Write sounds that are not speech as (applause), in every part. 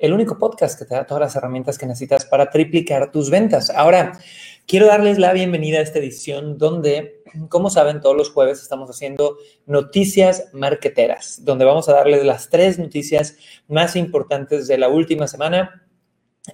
el único podcast que te da todas las herramientas que necesitas para triplicar tus ventas. Ahora, quiero darles la bienvenida a esta edición donde, como saben, todos los jueves estamos haciendo noticias marqueteras, donde vamos a darles las tres noticias más importantes de la última semana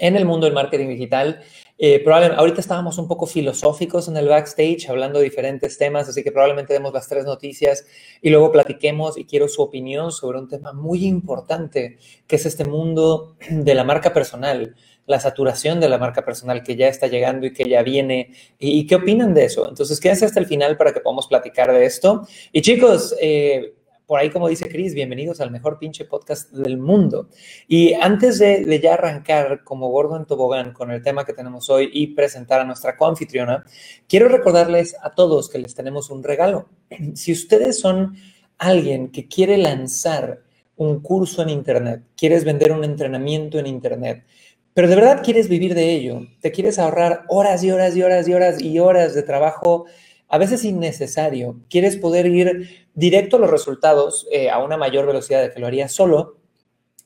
en el mundo del marketing digital. Eh, probablemente, ahorita estábamos un poco filosóficos en el backstage, hablando de diferentes temas, así que probablemente demos las tres noticias y luego platiquemos y quiero su opinión sobre un tema muy importante, que es este mundo de la marca personal, la saturación de la marca personal que ya está llegando y que ya viene. ¿Y, qué opinan de eso? Entonces, quédense hasta el final para que podamos platicar de esto. Y chicos, eh, por ahí, como dice Chris, bienvenidos al mejor pinche podcast del mundo. Y antes de, ya arrancar como gordo en tobogán con el tema que tenemos hoy y presentar a nuestra coanfitriona, quiero recordarles a todos que les tenemos un regalo. Si ustedes son alguien que quiere lanzar un curso en Internet, quieres vender un entrenamiento en Internet, pero de verdad quieres vivir de ello, te quieres ahorrar horas y horas y horas y horas y horas de trabajo a veces innecesario. Quieres poder ir directo a los resultados eh, a una mayor velocidad de que lo harías solo.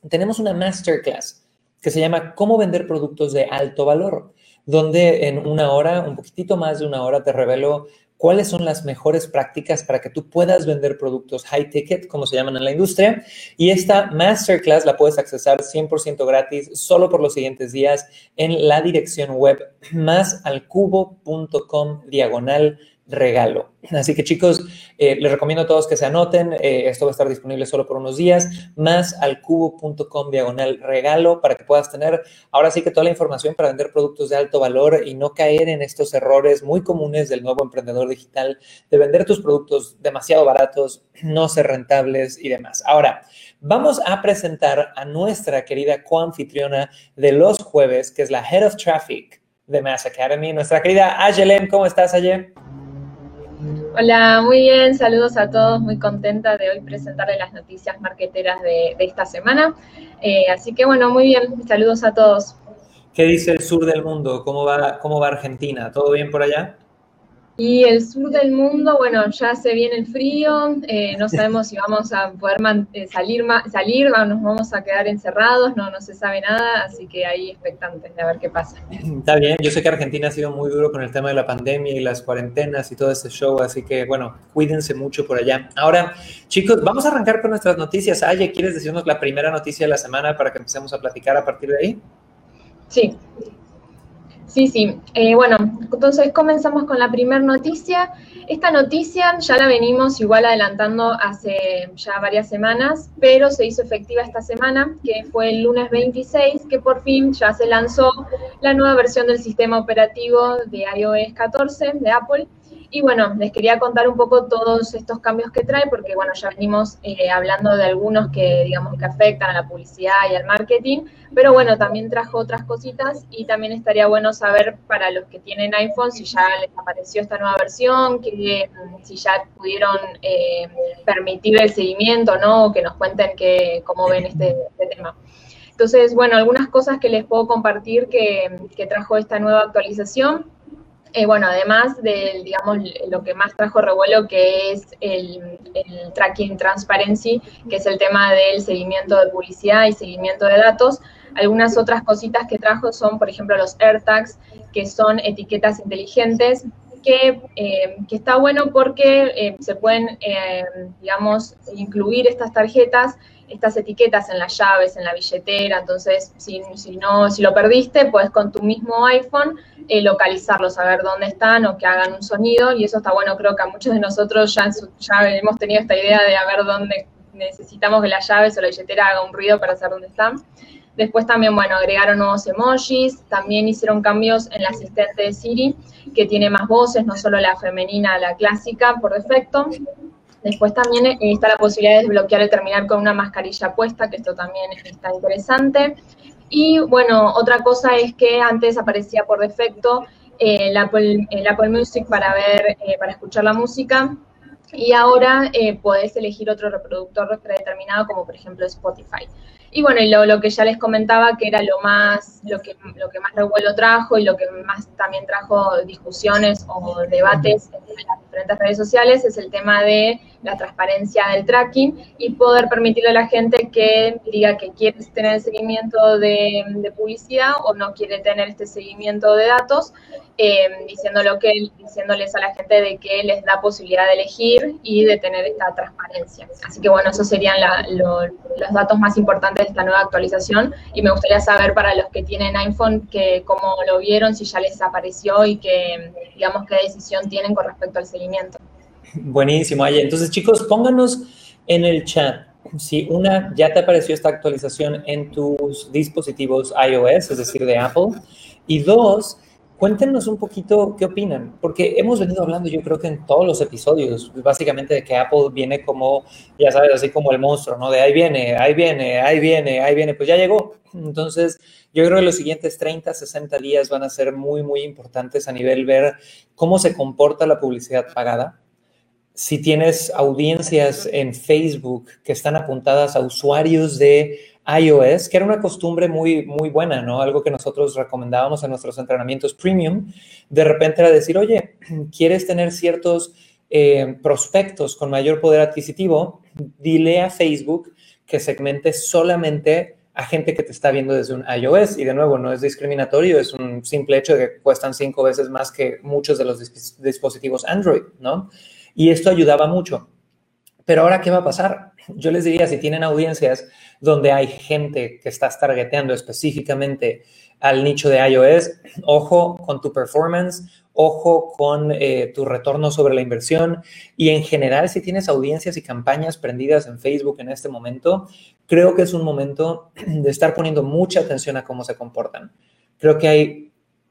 Tenemos una masterclass que se llama Cómo vender productos de alto valor, donde en una hora, un poquitito más de una hora, te revelo cuáles son las mejores prácticas para que tú puedas vender productos high ticket, como se llaman en la industria. Y esta masterclass la puedes accesar 100% gratis solo por los siguientes días en la dirección web másalcubo.com diagonal regalo. Así que chicos, eh, les recomiendo a todos que se anoten. Eh, esto va a estar disponible solo por unos días, más al cubo.com diagonal regalo para que puedas tener ahora sí que toda la información para vender productos de alto valor y no caer en estos errores muy comunes del nuevo emprendedor digital de vender tus productos demasiado baratos, no ser rentables y demás. Ahora, vamos a presentar a nuestra querida coanfitriona de los jueves, que es la Head of Traffic de Mass Academy, nuestra querida Ayelen. ¿Cómo estás, Aye? Hola, muy bien, saludos a todos, muy contenta de hoy presentarles las noticias marqueteras de, esta semana. Eh, así que bueno, muy bien, saludos a todos. ¿Qué dice el sur del mundo? ¿Cómo va, cómo va Argentina? ¿Todo bien por allá? Y el sur del mundo, bueno, ya se viene el frío, eh, no sabemos si vamos a poder eh, salir, salir o nos vamos a quedar encerrados, no, no se sabe nada, así que ahí expectantes de ver qué pasa. Está bien, yo sé que Argentina ha sido muy duro con el tema de la pandemia y las cuarentenas y todo ese show, así que bueno, cuídense mucho por allá. Ahora, chicos, vamos a arrancar con nuestras noticias. Aye, ¿quieres decirnos la primera noticia de la semana para que empecemos a platicar a partir de ahí? Sí, Sí, sí. Eh, bueno, entonces comenzamos con la primera noticia. Esta noticia ya la venimos igual adelantando hace ya varias semanas, pero se hizo efectiva esta semana, que fue el lunes 26, que por fin ya se lanzó la nueva versión del sistema operativo de iOS 14 de Apple y bueno, les quería contar un poco todos estos cambios que trae, porque bueno, ya venimos eh, hablando de algunos que digamos que afectan a la publicidad y al marketing, pero bueno, también trajo otras cositas y también estaría bueno saber para los que tienen iPhone si ya les apareció esta nueva versión, que si ya pudieron eh, permitir el seguimiento, ¿no? O que nos cuenten que, cómo ven este, este, tema. Entonces, bueno, algunas cosas que les puedo compartir que trajo esta nueva actualización eh, bueno, además de, digamos, lo que más trajo revuelo, que es el, tracking transparency, que es el tema del seguimiento de publicidad y seguimiento de datos, algunas otras cositas que trajo son, por ejemplo, los AirTags, que son etiquetas inteligentes, que, eh, está bueno porque eh, se pueden, digamos, incluir estas tarjetas estas etiquetas en las llaves, en la billetera, entonces si, no, si lo perdiste, puedes con tu mismo iPhone eh, localizarlo, saber dónde están o que hagan un sonido, y eso está bueno, creo que a muchos de nosotros ya, ya hemos tenido esta idea de a ver dónde necesitamos que las llaves o la billetera haga un ruido para saber dónde están. Después también, bueno, agregaron nuevos emojis, también hicieron cambios en el asistente de Siri, que tiene más voces, no solo la femenina, la clásica por defecto. Después también eh, está la posibilidad de desbloquear el terminal con una mascarilla puesta, que esto también está interesante. Y bueno, otra cosa es que antes aparecía por defecto el Apple, el Apple Music para ver, para escuchar la música y ahora eh, podés elegir otro reproductor predeterminado como por ejemplo Spotify. Y bueno, lo, lo, que ya les comentaba que era lo más, lo que, lo que más revuelo trajo y lo que más también trajo discusiones o debates en las diferentes redes sociales es el tema de la transparencia del tracking y poder permitirle a la gente que diga que quiere tener seguimiento de, publicidad o no quiere tener este seguimiento de datos, eh, diciéndolo que, diciéndoles a la gente de que les da posibilidad de elegir y de tener esta transparencia. Así que bueno, esos serían los datos más importantes de esta nueva actualización y me gustaría saber para los que tienen iPhone que cómo lo vieron, si ya les apareció y que, digamos, qué decisión tienen con respecto al seguimiento. Buenísimo, Aye. Entonces, chicos, pónganos en el chat si una ya te apareció esta actualización en tus dispositivos iOS, es decir, de Apple, y dos, Cuéntenos un poquito qué opinan, porque hemos venido hablando yo creo que en todos los episodios, básicamente de que Apple viene como, ya sabes, así como el monstruo, ¿no? De ahí viene, ahí viene, ahí viene, ahí viene, pues ya llegó. Entonces, yo creo que los siguientes 30, 60 días van a ser muy, muy importantes a nivel ver cómo se comporta la publicidad pagada. Si tienes audiencias en Facebook que están apuntadas a usuarios de iOS, que era una costumbre muy, muy buena, ¿no? Algo que nosotros recomendábamos en nuestros entrenamientos premium, de repente era decir, oye, (clears throat) ¿quieres tener ciertos eh, prospectos con mayor poder adquisitivo? Dile a Facebook que segmente solamente a gente que te está viendo desde un iOS. Y de nuevo, no es discriminatorio, es un simple hecho de que cuestan cinco veces más que muchos de los dispositivos Android, ¿no? Y esto ayudaba mucho. Pero ahora, ¿qué va a pasar? Yo les diría, si tienen audiencias donde hay gente que estás targeteando específicamente al nicho de iOS, ojo con tu performance, ojo con eh, tu retorno sobre la inversión y en general si tienes audiencias y campañas prendidas en Facebook en este momento, creo que es un momento de estar poniendo mucha atención a cómo se comportan. Creo que hay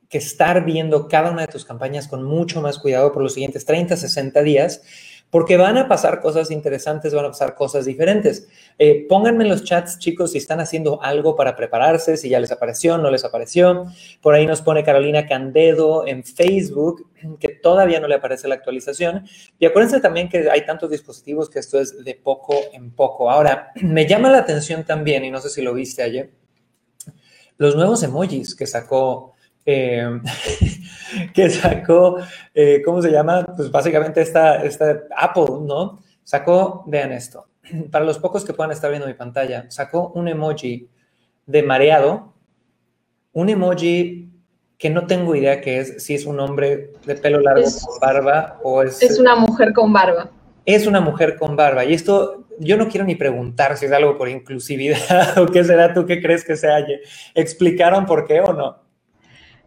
que estar viendo cada una de tus campañas con mucho más cuidado por los siguientes 30, 60 días porque van a pasar cosas interesantes, van a pasar cosas diferentes. Eh, pónganme en los chats, chicos, si están haciendo algo para prepararse, si ya les apareció, no les apareció. Por ahí nos pone Carolina Candedo en Facebook, que todavía no le aparece la actualización. Y acuérdense también que hay tantos dispositivos que esto es de poco en poco. Ahora, (clears throat) me llama la atención también, y no sé si lo viste ayer, los nuevos emojis que sacó eh, (laughs) que sacó, eh, ¿cómo se llama? Pues básicamente esta, esta Apple, ¿no? Sacó, vean esto, (clears throat) para los pocos que puedan estar viendo mi pantalla, sacó un emoji de mareado, un emoji que no tengo idea que es, si es un hombre de pelo largo con barba o es... Es una mujer con barba. Es una mujer con barba. Y esto, yo no quiero ni preguntar si es algo por inclusividad (laughs) o qué será, tú qué crees que se halle. ¿Explicaron por qué o no?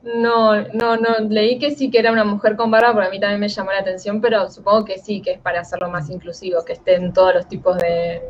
No, no, no, leí que sí que era una mujer con barba, pero a mí también me llamó la atención, pero supongo que sí, que es para hacerlo más inclusivo, que estén todos los tipos de,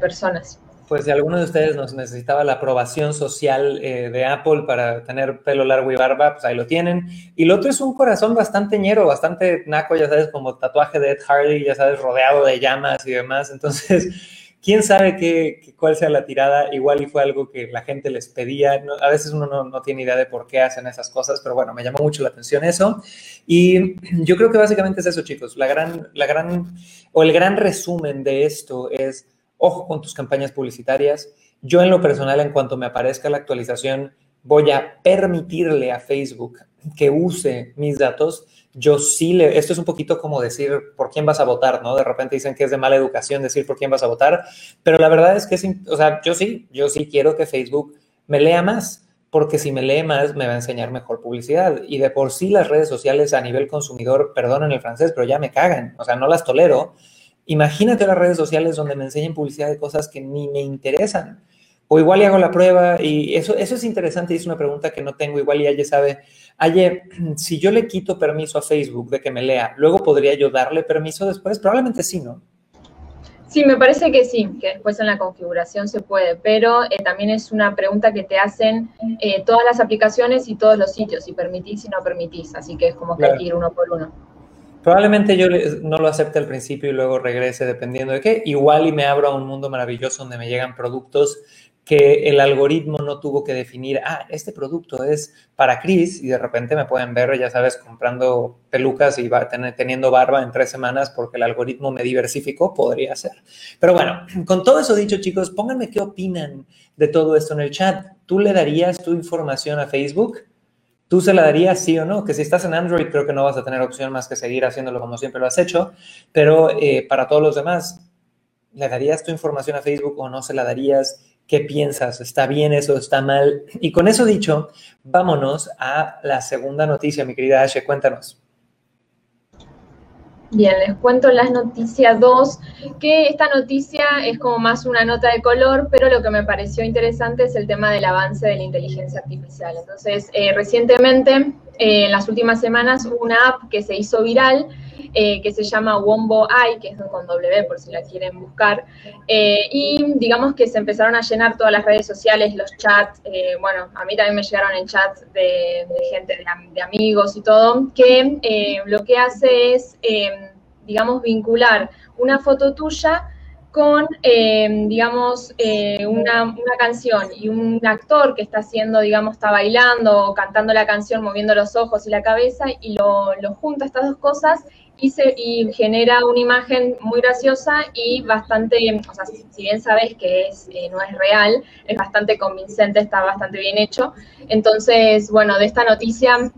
personas. Pues si alguno de ustedes nos necesitaba la aprobación social eh, de Apple para tener pelo largo y barba, pues ahí lo tienen. Y lo otro es un corazón bastante ñero, bastante naco, ya sabes, como tatuaje de Ed Hardy, ya sabes, rodeado de llamas y demás. Entonces, quién sabe qué, cuál sea la tirada, igual y fue algo que la gente les pedía, a veces uno no, tiene idea de por qué hacen esas cosas, pero bueno, me llamó mucho la atención eso. Y (clears throat) yo creo que básicamente es eso, chicos, la gran, la gran, o el gran resumen de esto es, ojo con tus campañas publicitarias. Yo en lo personal, en cuanto me aparezca la actualización, voy a permitirle a Facebook que use mis datos yo sí le, esto es un poquito como decir por quién vas a votar, ¿no? De repente dicen que es de mala educación decir por quién vas a votar, pero la verdad es que, o sea, yo sí, yo sí quiero que Facebook me lea más, porque si me lee más me va a enseñar mejor publicidad. Y de por sí las redes sociales a nivel consumidor, perdonen el francés, pero ya me cagan, o sea, no las tolero. Imagínate las redes sociales donde me enseñen publicidad de cosas que ni me interesan o igual y hago la prueba y eso, eso es interesante y es una pregunta que no tengo, igual y ella sabe, Aye, (clears throat) si yo le quito permiso a Facebook de que me lea, luego podría yo darle permiso después, probablemente sí, ¿no? Sí, me parece que sí, que después en la configuración se puede, pero eh, también es una pregunta que te hacen eh, todas las aplicaciones y todos los sitios, si permitís y no permitís, así que es como que hay que ir uno por uno. Probablemente yo no lo acepte al principio y luego regrese dependiendo de qué. Igual y me abro a un mundo maravilloso donde me llegan productos que el algoritmo no tuvo que definir, ah, este producto es para Chris y de repente me pueden ver, ya sabes, comprando pelucas y teniendo barba en tres semanas porque el algoritmo me diversificó, podría ser. Pero bueno, (clears throat) con todo eso dicho, chicos, pónganme qué opinan de todo esto en el chat. ¿Tú le darías tu información a Facebook? ¿Tú se la darías sí o no? Que si estás en Android creo que no vas a tener opción más que seguir haciéndolo como siempre lo has hecho, pero eh, para todos los demás, ¿le darías tu información a Facebook o no se la darías? ¿Qué piensas? ¿Está bien eso? ¿Está mal? Y con eso dicho, vámonos a la segunda noticia, mi querida Ashe, cuéntanos. Bien, les cuento las noticias 2, que esta noticia es como más una nota de color, pero lo que me pareció interesante es el tema del avance de la inteligencia artificial. Entonces, eh, recientemente, eh, en las últimas semanas, una app que se hizo viral eh, que se llama Wombo Eye, que es con W por si la quieren buscar. Eh, y digamos que se empezaron a llenar todas las redes sociales, los chats. Eh, bueno, a mí también me llegaron en chats de, gente, de, amigos y todo, que lo que hace es, digamos, vincular una foto tuya con, digamos, una, una, canción y un actor que está haciendo, digamos, está bailando o cantando la canción, moviendo los ojos y la cabeza, y lo, lo junta estas dos cosas y, genera una imagen muy graciosa y bastante, o sea, si, bien sabes que es, eh, no es real, es bastante convincente, está bastante bien hecho. Entonces, bueno, de esta noticia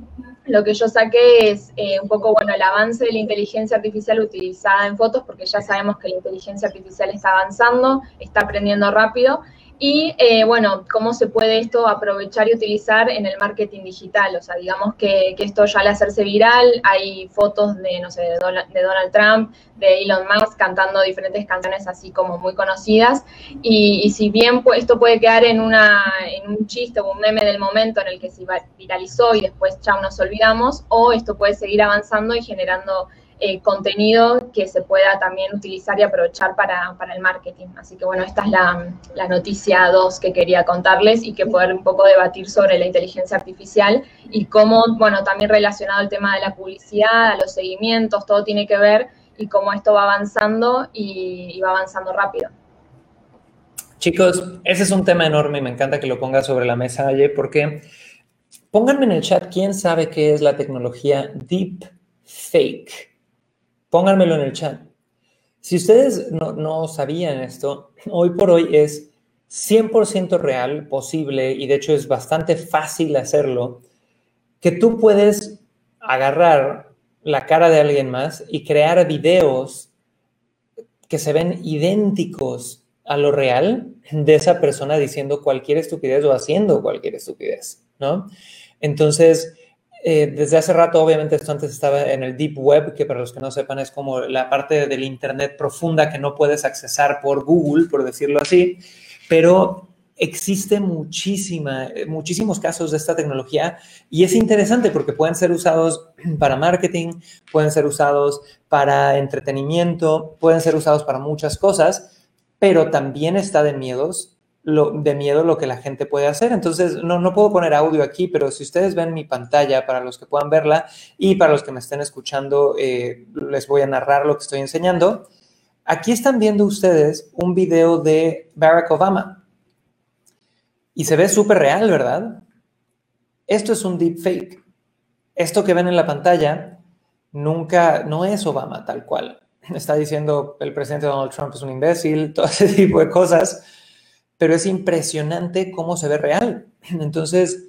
lo que yo saqué es eh, un poco, bueno, el avance de la inteligencia artificial utilizada en fotos, porque ya sabemos que la inteligencia artificial está avanzando, está aprendiendo rápido, y eh, bueno, cómo se puede esto aprovechar y utilizar en el marketing digital. O sea, digamos que, esto ya al hacerse viral, hay fotos de, no sé, de Donald, Trump, de Elon Musk cantando diferentes canciones así como muy conocidas. Y, si bien esto puede quedar en, una, en un chiste o un meme del momento en el que se viralizó y después ya nos olvidamos, o esto puede seguir avanzando y generando eh, contenido que se pueda también utilizar y aprovechar para, el marketing. Así que bueno, esta es la, noticia 2 que quería contarles y que poder un poco debatir sobre la inteligencia artificial y cómo, bueno, también relacionado al tema de la publicidad, a los seguimientos, todo tiene que ver y cómo esto va avanzando y, va avanzando rápido. Chicos, ese es un tema enorme y me encanta que lo pongas sobre la mesa, Aye, porque pónganme en el chat quién sabe qué es la tecnología deep fake. Pónganmelo en el chat. Si ustedes no, sabían esto, hoy por hoy es 100% real, posible, y de hecho es bastante fácil hacerlo, que tú puedes agarrar la cara de alguien más y crear videos que se ven idénticos a lo real de esa persona diciendo cualquier estupidez o haciendo cualquier estupidez, ¿no? Entonces, eh, desde hace rato, obviamente, esto antes estaba en el Deep Web, que para los que no sepan es como la parte del Internet profunda que no puedes accesar por Google, por decirlo así, pero existe muchísima, muchísimos casos de esta tecnología y es interesante porque pueden ser usados (clears throat) para marketing, pueden ser usados para entretenimiento, pueden ser usados para muchas cosas, pero también está de miedos lo, de miedo lo que la gente puede hacer. Entonces, no, no puedo poner audio aquí, pero si ustedes ven mi pantalla, para los que puedan verla y para los que me estén escuchando, eh, les voy a narrar lo que estoy enseñando. Aquí están viendo ustedes un video de Barack Obama. Y se ve súper real, ¿verdad? Esto es un deepfake. Esto que ven en la pantalla nunca, no es Obama tal cual. Está diciendo el presidente Donald Trump es un imbécil, (laughs) todo ese tipo de cosas pero es impresionante cómo se ve real. (clears throat) Entonces,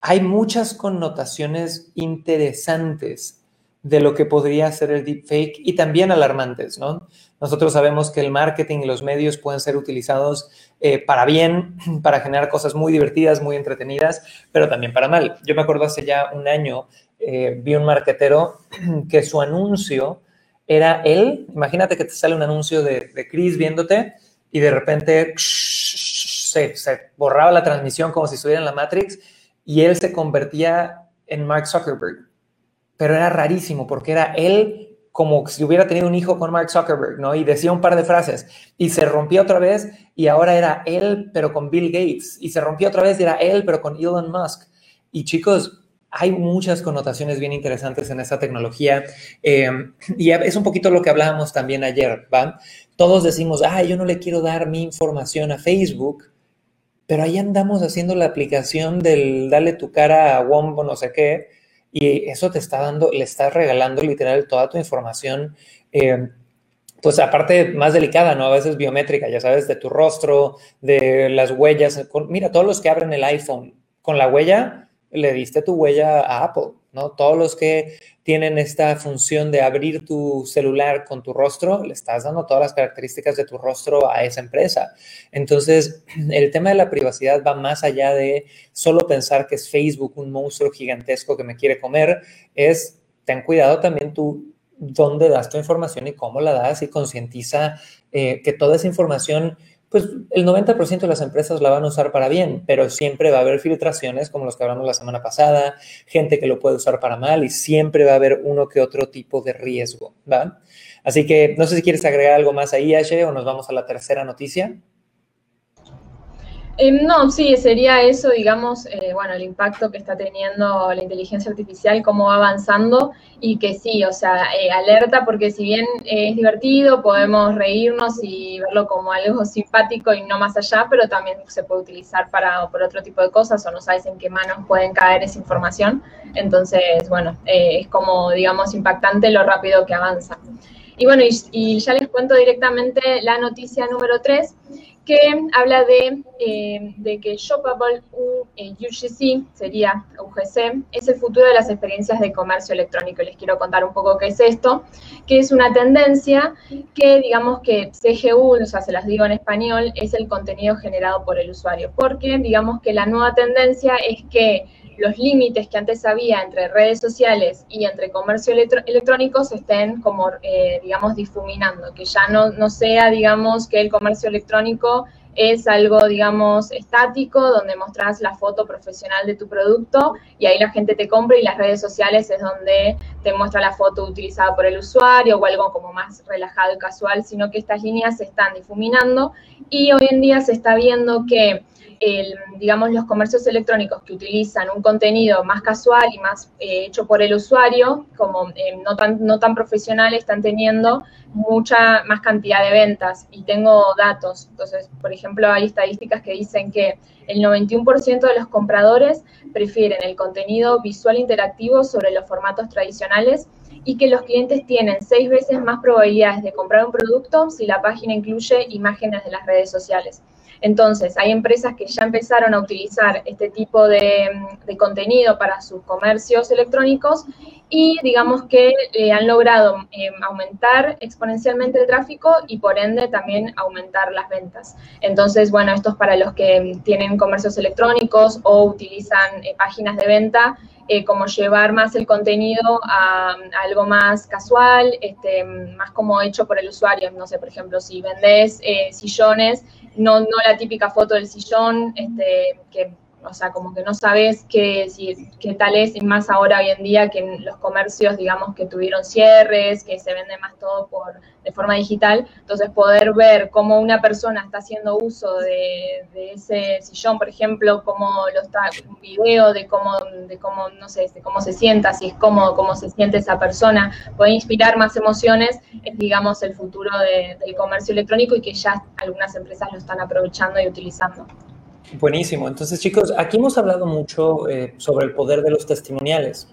hay muchas connotaciones interesantes de lo que podría ser el deepfake y también alarmantes, ¿no? Nosotros sabemos que el marketing y los medios pueden ser utilizados eh, para bien, (clears throat) para generar cosas muy divertidas, muy entretenidas, pero también para mal. Yo me acuerdo hace ya un año, eh, vi un marketero (clears throat) que su anuncio era él, imagínate que te sale un anuncio de, de Chris viéndote y de repente se, borraba la transmisión como si estuviera en la Matrix y él se convertía en Mark Zuckerberg. Pero era rarísimo porque era él como si hubiera tenido un hijo con Mark Zuckerberg, ¿no? Y decía un par de frases y se rompía otra vez y ahora era él pero con Bill Gates y se rompía otra vez y era él pero con Elon Musk. Y chicos, hay muchas connotaciones bien interesantes en esta tecnología eh, y es un poquito lo que hablábamos también ayer, ¿va? Todos decimos, ah, yo no le quiero dar mi información a Facebook, pero ahí andamos haciendo la aplicación del dale tu cara a Wombo, no sé qué, y eso te está dando, le estás regalando literal toda tu información. Eh, pues aparte más delicada, ¿no? A veces biométrica, ya sabes, de tu rostro, de las huellas. Mira, todos los que abren el iPhone con la huella, le diste tu huella a Apple, ¿no? Todos los que tienen esta función de abrir tu celular con tu rostro, le estás dando todas las características de tu rostro a esa empresa. Entonces, (clears throat) el tema de la privacidad va más allá de solo pensar que es Facebook un monstruo gigantesco que me quiere comer, es ten cuidado también tú dónde das tu información y cómo la das y concientiza eh, que toda esa información, pues el 90% de las empresas la van a usar para bien, pero siempre va a haber filtraciones como los que hablamos la semana pasada, gente que lo puede usar para mal y siempre va a haber uno que otro tipo de riesgo, ¿va? Así que no sé si quieres agregar algo más ahí, Ashe, o nos vamos a la tercera noticia. Em, no, sí, sería eso, digamos, eh, bueno, el impacto que está teniendo la inteligencia artificial, cómo va avanzando y que sí, o sea, eh, alerta porque si bien es divertido, podemos reírnos y verlo como algo simpático y no más allá, pero también se puede utilizar para por otro tipo de cosas o no sabes en qué manos pueden caer esa información. Entonces, bueno, eh, es como, digamos, impactante lo rápido que avanza. Y bueno, y, y ya les cuento directamente la noticia número 3 que habla de, eh, de que Shoppable UGC, eh, sería UGC, es el futuro de las experiencias de comercio electrónico. Les quiero contar un poco qué es esto, que es una tendencia que digamos que CGU, o sea, se las digo en español, es el contenido generado por el usuario, porque digamos que la nueva tendencia es que los límites que antes había entre redes sociales y entre comercio electrónico se estén como, eh, digamos, difuminando, que ya no, no sea, digamos, que el comercio electrónico es algo, digamos, estático, donde mostras la foto profesional de tu producto y ahí la gente te compra y las redes sociales es donde te muestra la foto utilizada por el usuario o algo como más relajado y casual, sino que estas líneas se están difuminando y hoy en día se está viendo que digamos, los comercios electrónicos que utilizan un contenido más casual y más eh, hecho por el usuario, como eh, no, tan, no tan profesional, están teniendo mucha más cantidad de ventas. Y tengo datos. Entonces, por ejemplo, hay estadísticas que dicen que el 91% de los compradores prefieren el contenido visual interactivo sobre los formatos tradicionales y que los clientes tienen seis veces más probabilidades de comprar un producto si la página incluye imágenes de las redes sociales. Entonces, hay empresas que ya empezaron a utilizar este tipo de, contenido para sus comercios electrónicos y digamos que eh, han logrado em, aumentar exponencialmente el tráfico y por ende también aumentar las ventas. Entonces, bueno, esto es para los que tienen comercios electrónicos o utilizan eh, páginas de venta eh, como llevar más el contenido a, algo más casual, este, más como hecho por el usuario. No sé, por ejemplo, si vendes eh, sillones, no, no la típica foto del sillón, este, que o sea, como que no sabes qué, si, qué tal es, y más ahora hoy en día que en los comercios, digamos, que tuvieron cierres, que se vende más todo por de forma digital, entonces poder ver cómo una persona está haciendo uso de, ese sillón, por ejemplo, cómo lo está, un video de cómo, de cómo, no sé, de cómo se sienta, si es cómodo, cómo se siente esa persona, puede inspirar más emociones, es, digamos, el futuro del comercio electrónico y que ya algunas empresas lo están aprovechando y utilizando. Buenísimo. Entonces, chicos, aquí hemos hablado mucho eh, sobre el poder de los testimoniales.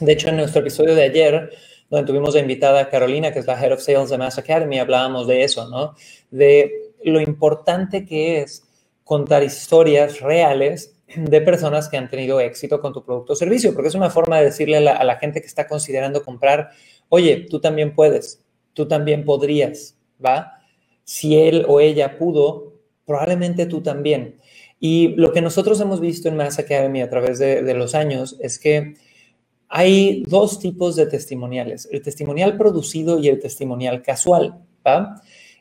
De hecho, en nuestro episodio de ayer, donde tuvimos de invitada a Carolina, que es la Head of Sales de Mass Academy, hablábamos de eso, ¿no? De lo importante que es contar historias reales de personas que han tenido éxito con tu producto o servicio, porque es una forma de decirle a la, a la gente que está considerando comprar, oye, tú también puedes, tú también podrías, ¿va? Si él o ella pudo, probablemente tú también. Y lo que nosotros hemos visto en Mass Academy a través de, los años es que hay dos tipos de testimoniales, el testimonial producido y el testimonial casual.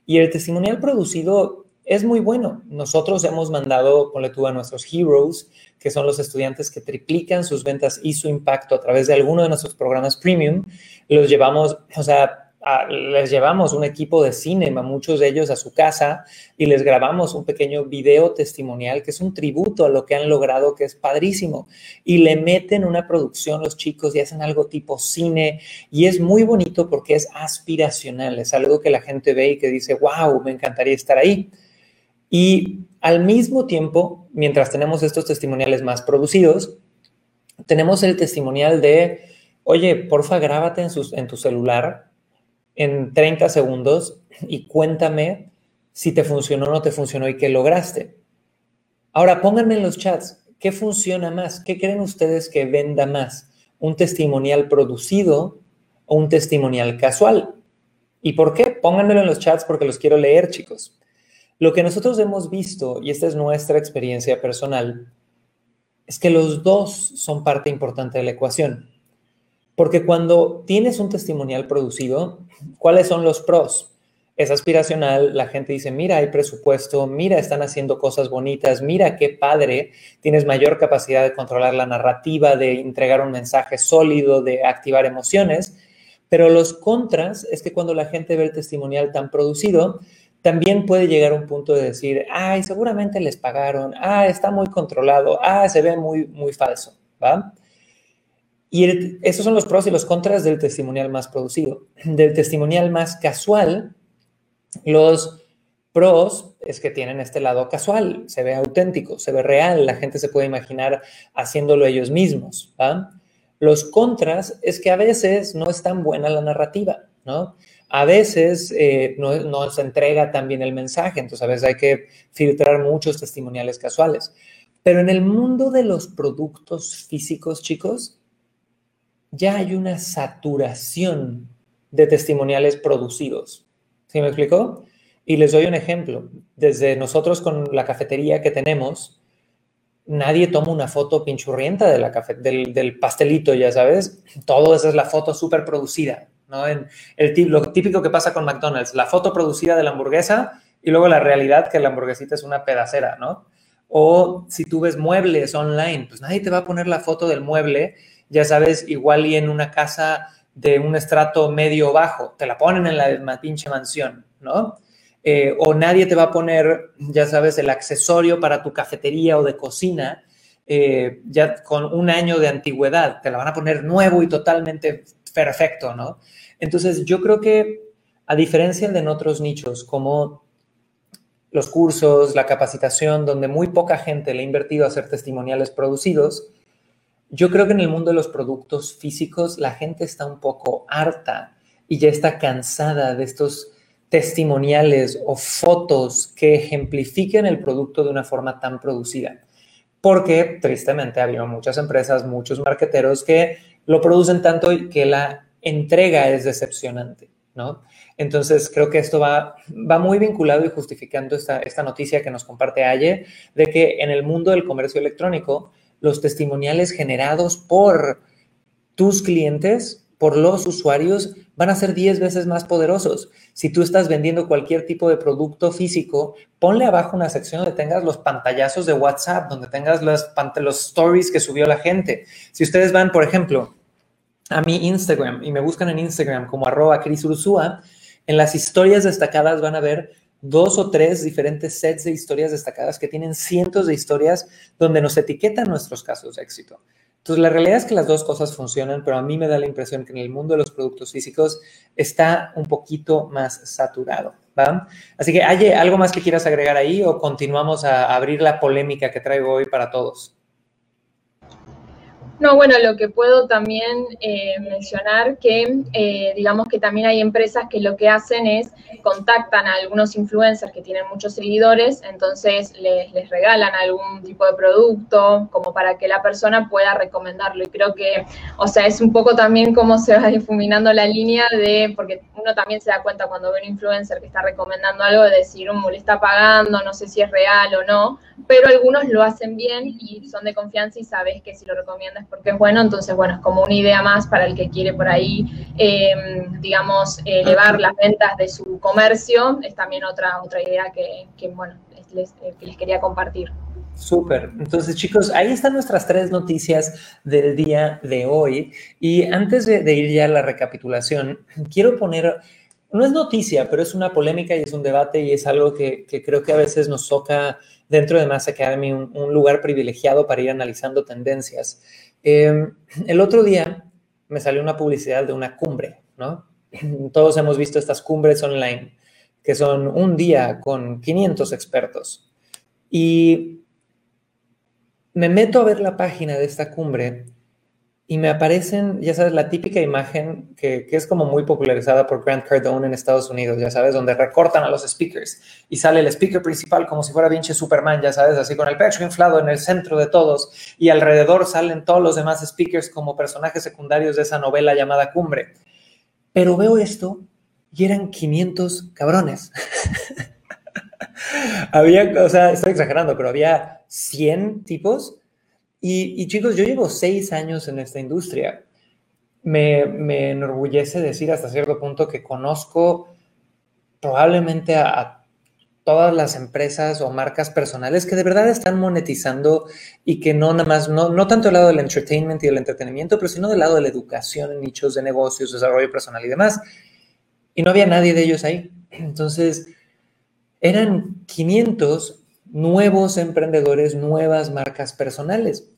Y el testimonial producido es muy bueno. Nosotros hemos mandado, ponle tú, a nuestros heroes, que son los estudiantes que triplican sus ventas y su impacto a través de alguno de nuestros programas premium. Los llevamos, o sea, les llevamos un equipo de cinema, muchos de ellos a su casa, y les grabamos un pequeño video testimonial que es un tributo a lo que han logrado, que es padrísimo. Y le meten una producción los chicos y hacen algo tipo cine, y es muy bonito porque es aspiracional, es algo que la gente ve y que dice, wow, me encantaría estar ahí. Y al mismo tiempo, mientras tenemos estos testimoniales más producidos, tenemos el testimonial de, oye, porfa, grábate en, en tu celular en 30 segundos y cuéntame si te funcionó o no te funcionó y qué lograste. Ahora, pónganme en los chats, ¿qué funciona más? ¿Qué creen ustedes que venda más? ¿Un testimonial producido o un testimonial casual? ¿Y por qué? Pónganmelo en los chats porque los quiero leer, chicos. Lo que nosotros hemos visto, y esta es nuestra experiencia personal, es que los dos son parte importante de la ecuación. Porque cuando tienes un testimonial producido, ¿cuáles son los pros? Es aspiracional, la gente dice, mira, hay presupuesto, mira, están haciendo cosas bonitas, mira qué padre, tienes mayor capacidad de controlar la narrativa, de entregar un mensaje sólido, de activar emociones, pero los contras es que cuando la gente ve el testimonial tan producido, también puede llegar a un punto de decir, ay, seguramente les pagaron, ah, está muy controlado, ah, se ve muy, muy falso, ¿va? Y esos son los pros y los contras del testimonial más producido. Del testimonial más casual, los pros es que tienen este lado casual, se ve auténtico, se ve real, la gente se puede imaginar haciéndolo ellos mismos. Los contras es que a veces no es tan buena la narrativa, ¿no? A veces eh, no, se entrega tan bien el mensaje, entonces a veces hay que filtrar muchos testimoniales casuales. Pero en el mundo de los productos físicos, chicos, ya hay una saturación de testimoniales producidos. ¿Sí me explicó? Y les doy un ejemplo. Desde nosotros con la cafetería que tenemos, nadie toma una foto pinchurrienta de la del, del, pastelito, ya sabes. Todo eso es la foto súper producida. ¿no? En el, lo típico que pasa con McDonald's, la foto producida de la hamburguesa y luego la realidad que la hamburguesita es una pedacera, ¿no? O si tú ves muebles online, pues nadie te va a poner la foto del mueble, ya sabes, igual y en una casa de un estrato medio bajo, te la ponen en la pinche mansión, ¿no? Eh, o nadie te va a poner, ya sabes, el accesorio para tu cafetería o de cocina, eh, ya con un año de antigüedad, te la van a poner nuevo y totalmente perfecto, ¿no? Entonces, yo creo que a diferencia de en otros nichos, como los cursos, la capacitación, donde muy poca gente le ha invertido a hacer testimoniales producidos, yo creo que en el mundo de los productos físicos la gente está un poco harta y ya está cansada de estos testimoniales o fotos que ejemplifiquen el producto de una forma tan producida. Porque tristemente había muchas empresas, muchos marqueteros que lo producen tanto que la entrega es decepcionante, ¿no? Entonces, creo que esto va, va muy vinculado y justificando esta, esta noticia que nos comparte Aye, de que en el mundo del comercio electrónico, los testimoniales generados por tus clientes, por los usuarios, van a ser 10 veces más poderosos. Si tú estás vendiendo cualquier tipo de producto físico, ponle abajo una sección donde tengas los pantallazos de WhatsApp, donde tengas los, stories que subió la gente. Si ustedes van, por ejemplo, a mi Instagram y me buscan en Instagram como arroba en las historias destacadas van a ver dos o tres diferentes sets de historias destacadas que tienen cientos de historias donde nos etiquetan nuestros casos de éxito. Entonces, la realidad es que las dos cosas funcionan, pero a mí me da la impresión que en el mundo de los productos físicos está un poquito más saturado. ¿va? Así que, ¿hay algo más que quieras agregar ahí o continuamos a abrir la polémica que traigo hoy para todos? No, bueno, lo que puedo también eh, mencionar que, eh, digamos que también hay empresas que lo que hacen es contactan a algunos influencers que tienen muchos seguidores, entonces les, les, regalan algún tipo de producto como para que la persona pueda recomendarlo. Y creo que, o sea, es un poco también como se va (laughs) difuminando la línea de, porque uno también se da cuenta cuando ve un influencer que está recomendando algo de decir, um, le está pagando, no sé si es real o no, pero algunos lo hacen bien y son de confianza y sabes que si lo recomiendas porque es bueno, entonces, bueno, es como una idea más para el que quiere por ahí, em, digamos, elevar las ventas de su comercio, es también otra, otra idea que, bueno, les, que les quería compartir. Súper. Entonces, chicos, ahí están nuestras tres noticias del día de hoy. Y antes de, ir ya a la recapitulación, quiero poner, no es noticia, pero es una polémica y es un debate y es algo que, creo que a veces nos toca dentro de Mass Academy un lugar privilegiado para ir analizando tendencias. Em, el otro día me salió una publicidad de una cumbre, ¿no? (clears throat) Todos hemos visto estas cumbres online que son un día con 500 expertos. Y me meto a ver la página de esta cumbre y me aparecen, ya sabes, la típica imagen que, es como muy popularizada por Grant Cardone en Estados Unidos, ya sabes, donde recortan a los speakers y sale el speaker principal como si fuera Vinci Superman, ya sabes, así con el pecho inflado en el centro de todos y alrededor salen todos los demás speakers como personajes secundarios de esa novela llamada Cumbre. Pero veo esto y eran 500 cabrones. (laughs) había, o sea, estoy exagerando, pero había 100 tipos y, chicos, yo llevo seis años en esta industria. Me, me, enorgullece decir hasta cierto punto que conozco probablemente a, todas las empresas o marcas personales que de verdad están monetizando y que no nada más, no, no tanto del lado del entertainment y del entretenimiento, pero sino del lado de la educación nichos de negocios, desarrollo personal y demás. Y no había nadie de ellos ahí. (clears throat) Entonces, eran 500 nuevos emprendedores, nuevas marcas personales.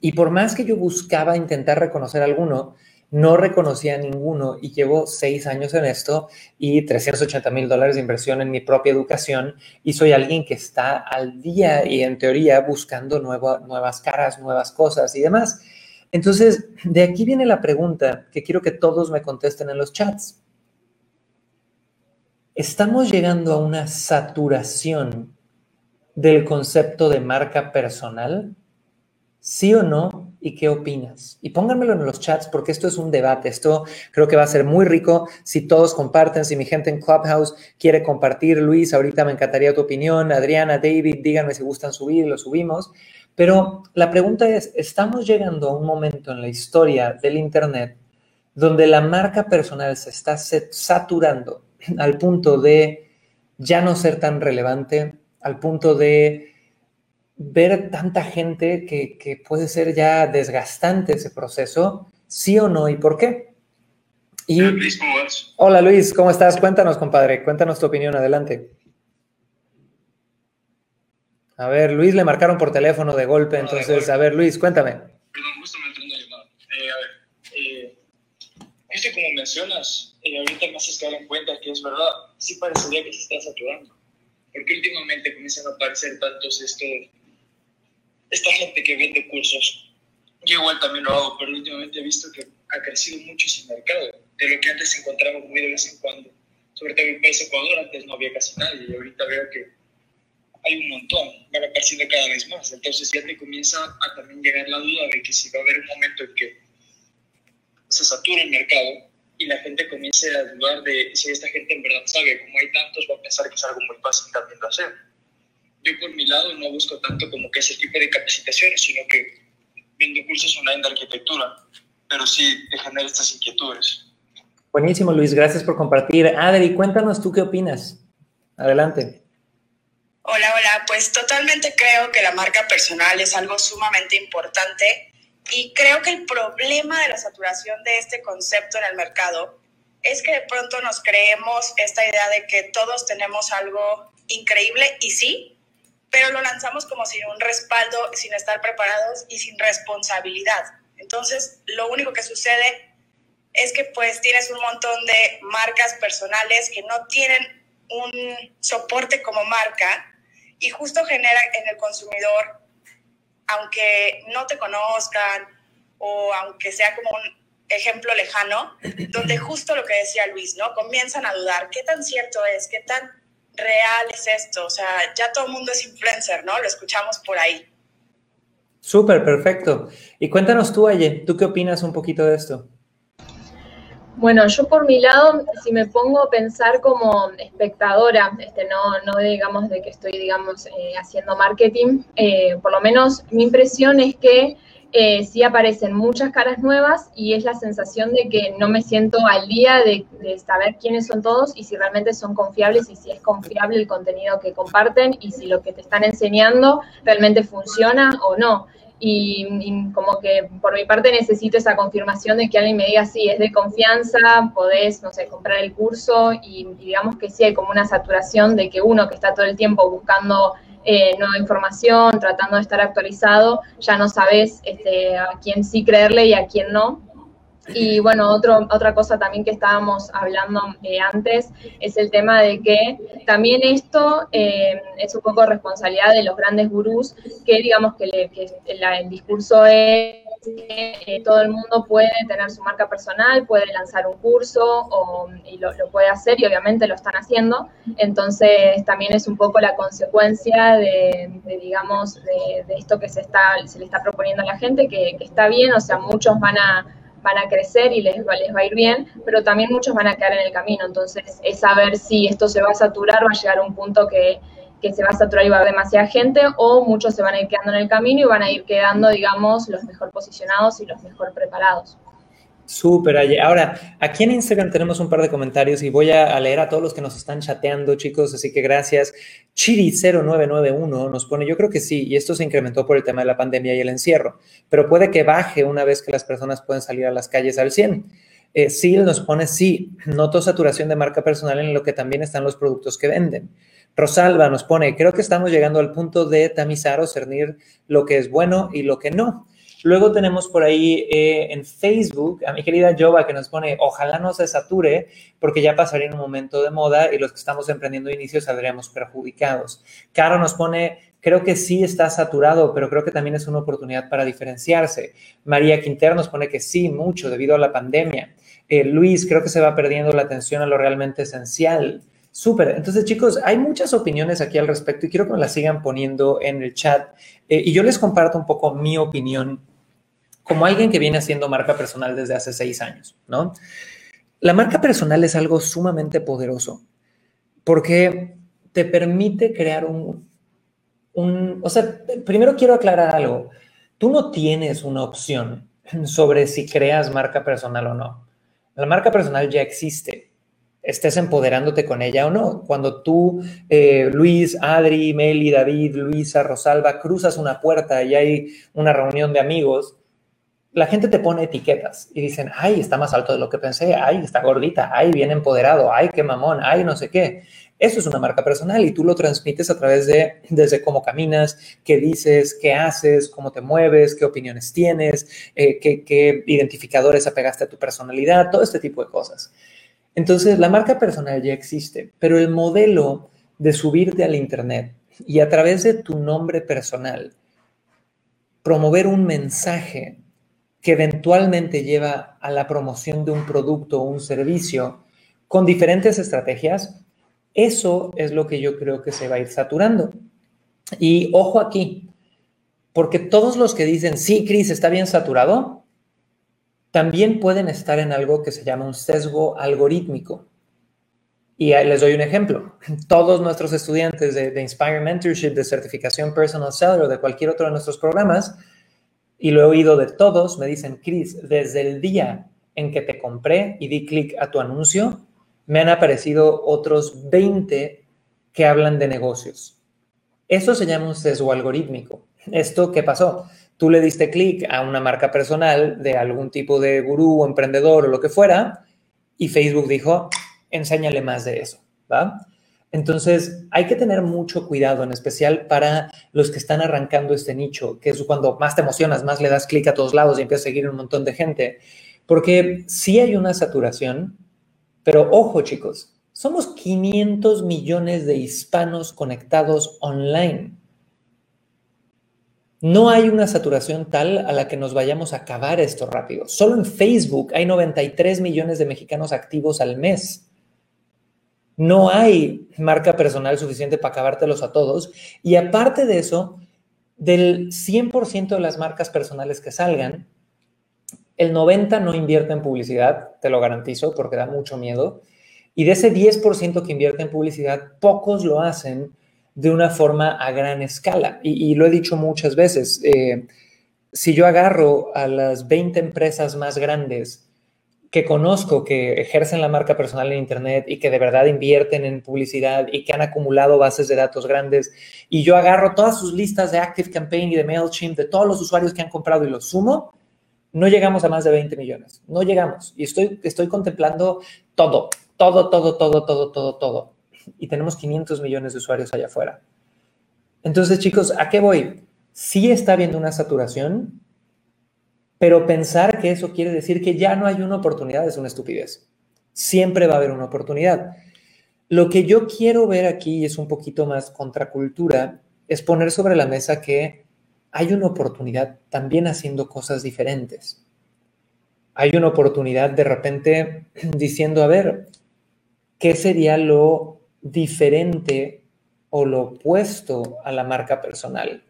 Y por más que yo buscaba intentar reconocer alguno, no reconocía a ninguno y llevo seis años en esto y 380 mil dólares de inversión en mi propia educación y soy alguien que está al día y en teoría buscando nuevas caras, nuevas cosas y demás. Entonces, de aquí viene la pregunta que quiero que todos me contesten en los chats. ¿Estamos llegando a una saturación del concepto de marca personal? ¿Sí o no? ¿Y qué opinas? Y pónganmelo en los chats porque esto es un debate. Esto creo que va a ser muy rico si todos comparten, si mi gente en Clubhouse quiere compartir. Luis, ahorita me encantaría tu opinión. Adriana, David, díganme si gustan subir, lo subimos. Pero la pregunta es, ¿estamos llegando a un momento en la historia del Internet donde la marca personal se está saturando al punto de ya no ser tan relevante, al punto de ver tanta gente que, puede ser ya desgastante ese proceso, sí o no y por qué. Y, Luis, ¿cómo vas? Hola Luis, ¿cómo estás? Cuéntanos, compadre, cuéntanos tu opinión, adelante. A ver, Luis le marcaron por teléfono de golpe, entonces, a ver, Luis, cuéntame. Perdón, justo me entró una llamada. Eh, a ver, eh, este como mencionas, eh, ahorita me haces caer en cuenta que es verdad, sí parecería que se está saturando porque últimamente comienzan a aparecer tantos estos, esta gente que vende cursos. Yo igual también lo hago, pero últimamente he visto que ha crecido mucho ese mercado, de lo que antes encontramos muy de vez en cuando. Sobre todo en el país Ecuador, antes no había casi nadie y ahorita veo que hay un montón, van apareciendo cada vez más. Entonces ya te comienza a también llegar la duda de que si va a haber un momento en que se sature el mercado, y la gente comience a dudar de si esta gente en verdad sabe, como hay tantos, va a pensar que es algo muy fácil también de hacer. Yo por mi lado no busco tanto como que ese tipo de capacitaciones, sino que viendo cursos online de arquitectura, pero sí de generar estas inquietudes. Buenísimo, Luis, gracias por compartir. Adri, cuéntanos tú qué opinas. Adelante. Hola, hola, pues totalmente creo que la marca personal es algo sumamente importante y creo que el problema de la saturación de este concepto en el mercado es que de pronto nos creemos esta idea de que todos tenemos algo increíble y sí, pero lo lanzamos como sin un respaldo, sin estar preparados y sin responsabilidad. Entonces, lo único que sucede es que pues tienes un montón de marcas personales que no tienen un soporte como marca y justo genera en el consumidor aunque no te conozcan o aunque sea como un ejemplo lejano, (clears throat) donde justo lo que decía Luis, ¿no? Comienzan a dudar, ¿qué tan cierto es? ¿Qué tan real es esto? O sea, ya todo el mundo es influencer, ¿no? Lo escuchamos por ahí. Súper, perfecto. Y cuéntanos tú, Aye, ¿tú qué opinas un poquito de esto? Bueno, yo por mi lado, si me pongo a pensar como espectadora, este, no, no digamos de que estoy, digamos, eh, haciendo marketing, eh, por lo menos mi impresión es que eh, sí aparecen muchas caras nuevas y es la sensación de que no me siento al día de, de, saber quiénes son todos y si realmente son confiables y si es confiable el contenido que comparten y si lo que te están enseñando realmente funciona o no y, como que por mi parte necesito esa confirmación de que alguien me diga, sí, es de confianza, podés, no sé, comprar el curso y, digamos que sí hay como una saturación de que uno que está todo el tiempo buscando eh, nueva información, tratando de estar actualizado, ya no sabes este, a quién sí creerle y a quién no. Y bueno, otro, otra cosa también que estábamos hablando eh, antes es el tema de que también esto eh, es un poco responsabilidad de los grandes gurús, que digamos que, el discurso es que eh, todo el mundo puede tener su marca personal, puede lanzar un curso y lo, puede hacer y obviamente lo están haciendo. Entonces también es un poco la consecuencia de, digamos, de, esto que se, está, se le está proponiendo a la gente, que, que está bien, o sea, muchos van a van a crecer y les, les va a ir bien, pero también muchos van a quedar en el camino. Entonces, es saber si esto se va a saturar, va a llegar a un punto que, que se va a saturar y va a haber demasiada gente, o muchos se van a ir quedando en el camino y van a ir quedando, digamos, los mejor posicionados y los mejor preparados. Súper, Ahora, aquí en Instagram tenemos un par de comentarios y voy a, leer a todos los que nos están chateando, chicos, así que gracias. Chiri0991 nos pone, yo creo que sí, y esto se incrementó por el tema de la pandemia y el encierro, pero puede que baje una vez que las personas pueden salir a las calles al 100. Eh, Sil nos pone, sí, noto saturación de marca personal en lo que también están los productos que venden. Rosalba nos pone, creo que estamos llegando al punto de tamizar o cernir lo que es bueno y lo que no. Luego tenemos por ahí eh, en Facebook a mi querida Jova que nos pone, ojalá no se sature porque ya pasaría un momento de moda y los que estamos emprendiendo inicios saldríamos perjudicados. Caro nos pone, creo que sí está saturado, pero creo que también es una oportunidad para diferenciarse. María Quintero nos pone que sí, mucho debido a la pandemia. Eh, Luis, creo que se va perdiendo la atención a lo realmente esencial. Súper. Entonces, chicos, hay muchas opiniones aquí al respecto y quiero que me las sigan poniendo en el chat. Eh, y yo les comparto un poco mi opinión como alguien que viene haciendo marca personal desde hace seis años, ¿no? La marca personal es algo sumamente poderoso porque te permite crear un, un, o sea, primero quiero aclarar algo. Tú no tienes una opción sobre si creas marca personal o no. La marca personal ya existe. Estés empoderándote con ella o no. Cuando tú, eh, Luis, Adri, Meli, David, Luisa, Rosalba, cruzas una puerta y hay una reunión de amigos, la gente te pone etiquetas y dicen, ay, está más alto de lo que pensé, ay, está gordita, ay, bien empoderado, ay, qué mamón, ay, no sé qué. Eso es una marca personal y tú lo transmites a través de desde cómo caminas, qué dices, qué haces, cómo te mueves, qué opiniones tienes, eh, qué, qué identificadores apegaste a tu personalidad, todo este tipo de cosas. Entonces, la marca personal ya existe, pero el modelo de subirte al Internet y a través de tu nombre personal, promover un mensaje que eventualmente lleva a la promoción de un producto o un servicio con diferentes estrategias, eso es lo que yo creo que se va a ir saturando. Y ojo aquí, porque todos los que dicen, sí, Cris, está bien saturado, también pueden estar en algo que se llama un sesgo algorítmico. Y les doy un ejemplo. Todos nuestros estudiantes de, de Inspire Mentorship, de certificación Personal Seller o de cualquier otro de nuestros programas, y lo he oído de todos, me dicen, Chris, desde el día en que te compré y di clic a tu anuncio, me han aparecido otros 20 que hablan de negocios. Eso se llama un sesgo algorítmico. ¿Esto qué pasó? Tú le diste clic a una marca personal de algún tipo de gurú o emprendedor o lo que fuera y Facebook dijo, enséñale más de eso, ¿va? Entonces, hay que tener mucho cuidado, en especial para los que están arrancando este nicho, que es cuando más te emocionas, más le das clic a todos lados y empiezas a seguir un montón de gente. Porque sí hay una saturación, pero ojo chicos, somos 500 millones de hispanos conectados online. No hay una saturación tal a la que nos vayamos a acabar esto rápido. Solo en Facebook hay 93 millones de mexicanos activos al mes. No hay marca personal suficiente para acabártelos a todos. Y aparte de eso, del 100% de las marcas personales que salgan, el 90% no invierte en publicidad, te lo garantizo, porque da mucho miedo. Y de ese 10% que invierte en publicidad, pocos lo hacen de una forma a gran escala. Y, lo he dicho muchas veces, eh, si yo agarro a las 20 empresas más grandes que conozco que ejercen la marca personal en Internet y que de verdad invierten en publicidad y que han acumulado bases de datos grandes, y yo agarro todas sus listas de Active Campaign y de MailChimp de todos los usuarios que han comprado y los sumo, no llegamos a más de 20 millones. No llegamos. Y estoy, estoy contemplando todo, todo, todo, todo, todo, todo, todo. Y tenemos 500 millones de usuarios allá afuera. Entonces, chicos, ¿a qué voy? Sí está habiendo una saturación, Pero pensar que eso quiere decir que ya no hay una oportunidad es una estupidez. Siempre va a haber una oportunidad. Lo que yo quiero ver aquí, es un poquito más contracultura, es poner sobre la mesa que hay una oportunidad también haciendo cosas diferentes. Hay una oportunidad de repente (clears throat) diciendo, a ver, ¿qué sería lo diferente o lo opuesto a la marca personal?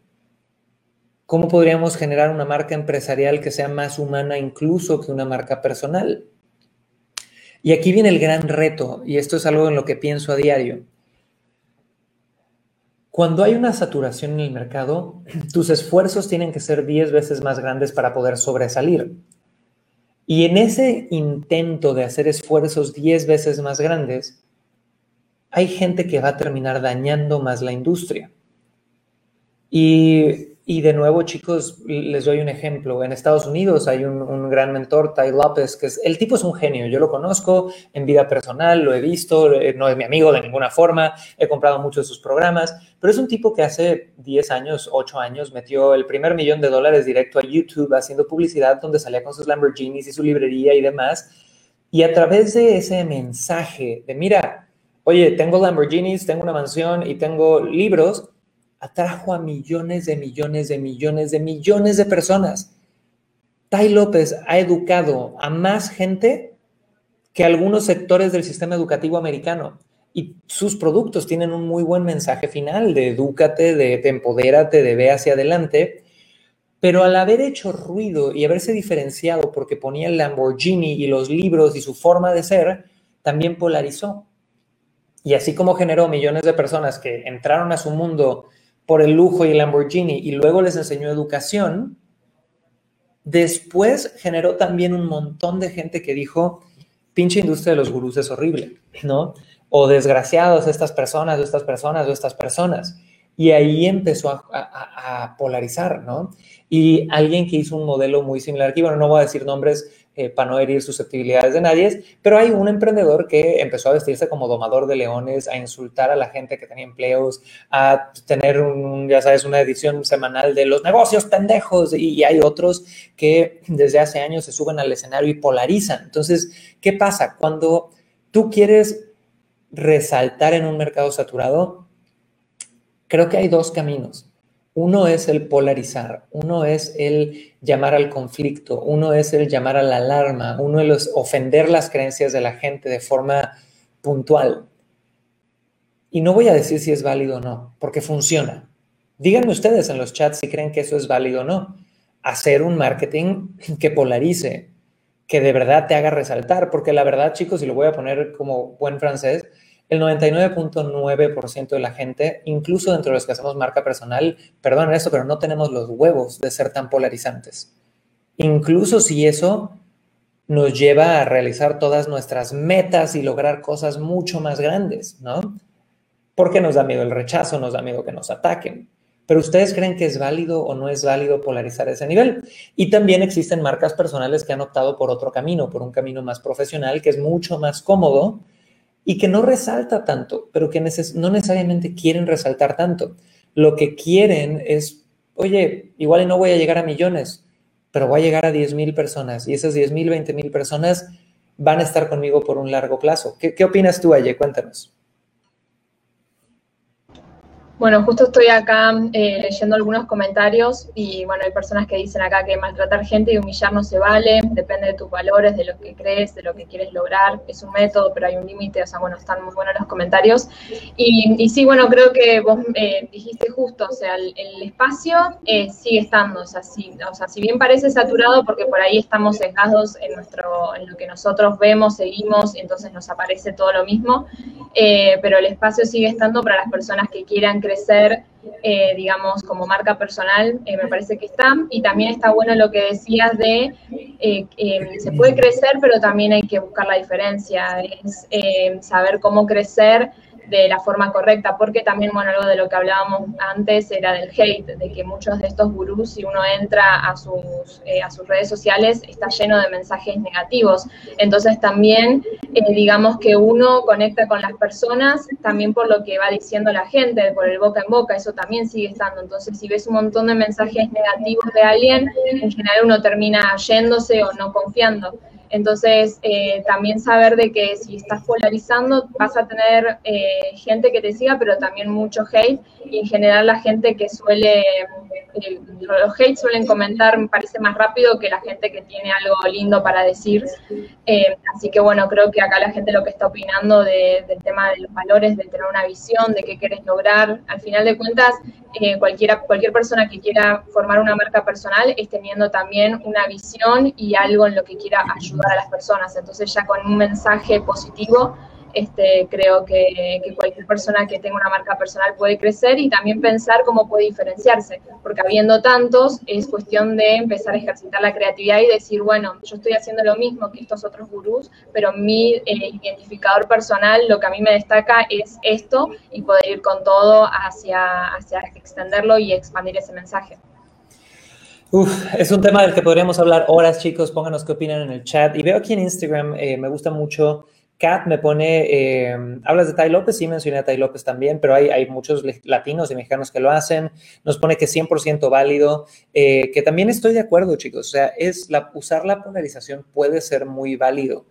¿Cómo podríamos generar una marca empresarial que sea más humana incluso que una marca personal? Y aquí viene el gran reto, y esto es algo en lo que pienso a diario. Cuando hay una saturación en el mercado, (clears throat) tus esfuerzos tienen que ser 10 veces más grandes para poder sobresalir. Y en ese intento de hacer esfuerzos 10 veces más grandes, hay gente que va a terminar dañando más la industria. Y y de nuevo, chicos, les doy un ejemplo. En Estados Unidos hay un, gran mentor, Ty López, que es, el tipo es un genio. Yo lo conozco en vida personal, lo he visto, eh, no es mi amigo de ninguna forma, he comprado muchos de sus programas, pero es un tipo que hace 10 años, 8 años, metió el primer millón de dólares directo a YouTube haciendo publicidad donde salía con sus Lamborghinis y su librería y demás. Y a través de ese mensaje de, mira, oye, tengo Lamborghinis, tengo una mansión y tengo libros, atrajo a millones de millones de millones de millones de personas. Tai López ha educado a más gente que algunos sectores del sistema educativo americano y sus productos tienen un muy buen mensaje final de edúcate, de te empodérate, de ve hacia adelante. Pero al haber hecho ruido y haberse diferenciado porque ponía el Lamborghini y los libros y su forma de ser, también polarizó. Y así como generó millones de personas que entraron a su mundo por el lujo y el Lamborghini y luego les enseñó educación, después generó también un montón de gente que dijo, pinche industria de los gurús es horrible, ¿no? O desgraciados estas personas, o estas personas, o estas personas. Y ahí empezó a, polarizar, ¿no? Y alguien que hizo un modelo muy similar aquí, bueno, no voy a decir nombres eh, para no herir susceptibilidades de nadie, pero hay un emprendedor que empezó a vestirse como domador de leones, a insultar a la gente que tenía empleos, a tener, un, ya sabes, una edición semanal de los negocios pendejos y, hay otros que desde hace años se suben al escenario y polarizan. Entonces, ¿qué pasa? Cuando tú quieres resaltar en un mercado saturado, creo que hay dos caminos. Uno es el polarizar, uno es el llamar al conflicto, uno es el llamar a la alarma, uno es ofender las creencias de la gente de forma puntual. Y no voy a decir si es válido o no, porque funciona. Díganme ustedes en los chats si creen que eso es válido o no. Hacer un marketing que polarice, que de verdad te haga resaltar, porque la verdad, chicos, y lo voy a poner como buen francés, el 99.9% de la gente, incluso dentro de los que hacemos marca personal, perdonen eso, pero no tenemos los huevos de ser tan polarizantes. Incluso si eso nos lleva a realizar todas nuestras metas y lograr cosas mucho más grandes, ¿no? Porque nos da miedo el rechazo, nos da miedo que nos ataquen. Pero ustedes creen que es válido o no es válido polarizar ese nivel. Y también existen marcas personales que han optado por otro camino, por un camino más profesional, que es mucho más cómodo, y que no resalta tanto, pero que no necesariamente quieren resaltar tanto. Lo que quieren es, oye, igual no voy a llegar a millones, pero voy a llegar a 10 mil personas y esas 10 mil, 20 mil personas van a estar conmigo por un largo plazo. ¿Qué, qué opinas tú, Aye? Cuéntanos. Bueno, justo estoy acá eh, leyendo algunos comentarios y bueno, hay personas que dicen acá que maltratar gente y humillar no se vale, depende de tus valores, de lo que crees, de lo que quieres lograr, es un método, pero hay un límite, o sea, bueno, están muy buenos los comentarios. Y, sí, bueno, creo que vos eh, dijiste justo, o sea, el, espacio eh, sigue estando, o sea, si, o sea, si bien parece saturado porque por ahí estamos sesgados en, nuestro, en lo que nosotros vemos, seguimos, y entonces nos aparece todo lo mismo, pero el espacio sigue estando para las personas que quieran crecer, eh, digamos, como marca personal, eh, me parece que está. Y también está bueno lo que decías de, eh, se puede crecer, pero también hay que buscar la diferencia, es saber cómo crecer de la forma correcta, porque también, bueno, algo de lo que hablábamos antes era del hate, de que muchos de estos gurús, si uno entra a sus, eh, a sus redes sociales, está lleno de mensajes negativos. Entonces también, eh, digamos que uno conecta con las personas también por lo que va diciendo la gente, por el boca en boca, eso también sigue estando. Entonces, si ves un montón de mensajes negativos de alguien, en general uno termina yéndose o no confiando. Entonces, eh, también saber de que si estás polarizando vas a tener eh, gente que te siga, pero también mucho hate. Y en general la gente que suele, eh, los hate suelen comentar, me parece más rápido que la gente que tiene algo lindo para decir. así que bueno, creo que acá la gente lo que está opinando del tema de los valores, de tener una visión, de qué quieres lograr. Al final de cuentas, cualquiera, cualquier persona que quiera formar una marca personal es teniendo también una visión y algo en lo que quiera ayudar a las personas. Entonces ya con un mensaje positivo, este, creo que, cualquier persona que tenga una marca personal puede crecer y también pensar cómo puede diferenciarse, porque habiendo tantos es cuestión de empezar a ejercitar la creatividad y decir, bueno, yo estoy haciendo lo mismo que estos otros gurús, pero mi eh, identificador personal, lo que a mí me destaca es esto y poder ir con todo hacia, hacia extenderlo y expandir ese mensaje. Es un tema del que podríamos hablar horas, chicos. Pónganos qué opinan en el chat. Y veo aquí en Instagram, eh, me gusta mucho. Kat me pone, eh, hablas de Tai López, sí mencioné a Tai López también, pero hay, hay muchos latinos y mexicanos que lo hacen. Nos pone que 100% válido, eh, que también estoy de acuerdo, chicos. O sea, es la, usar la polarización puede ser muy válido,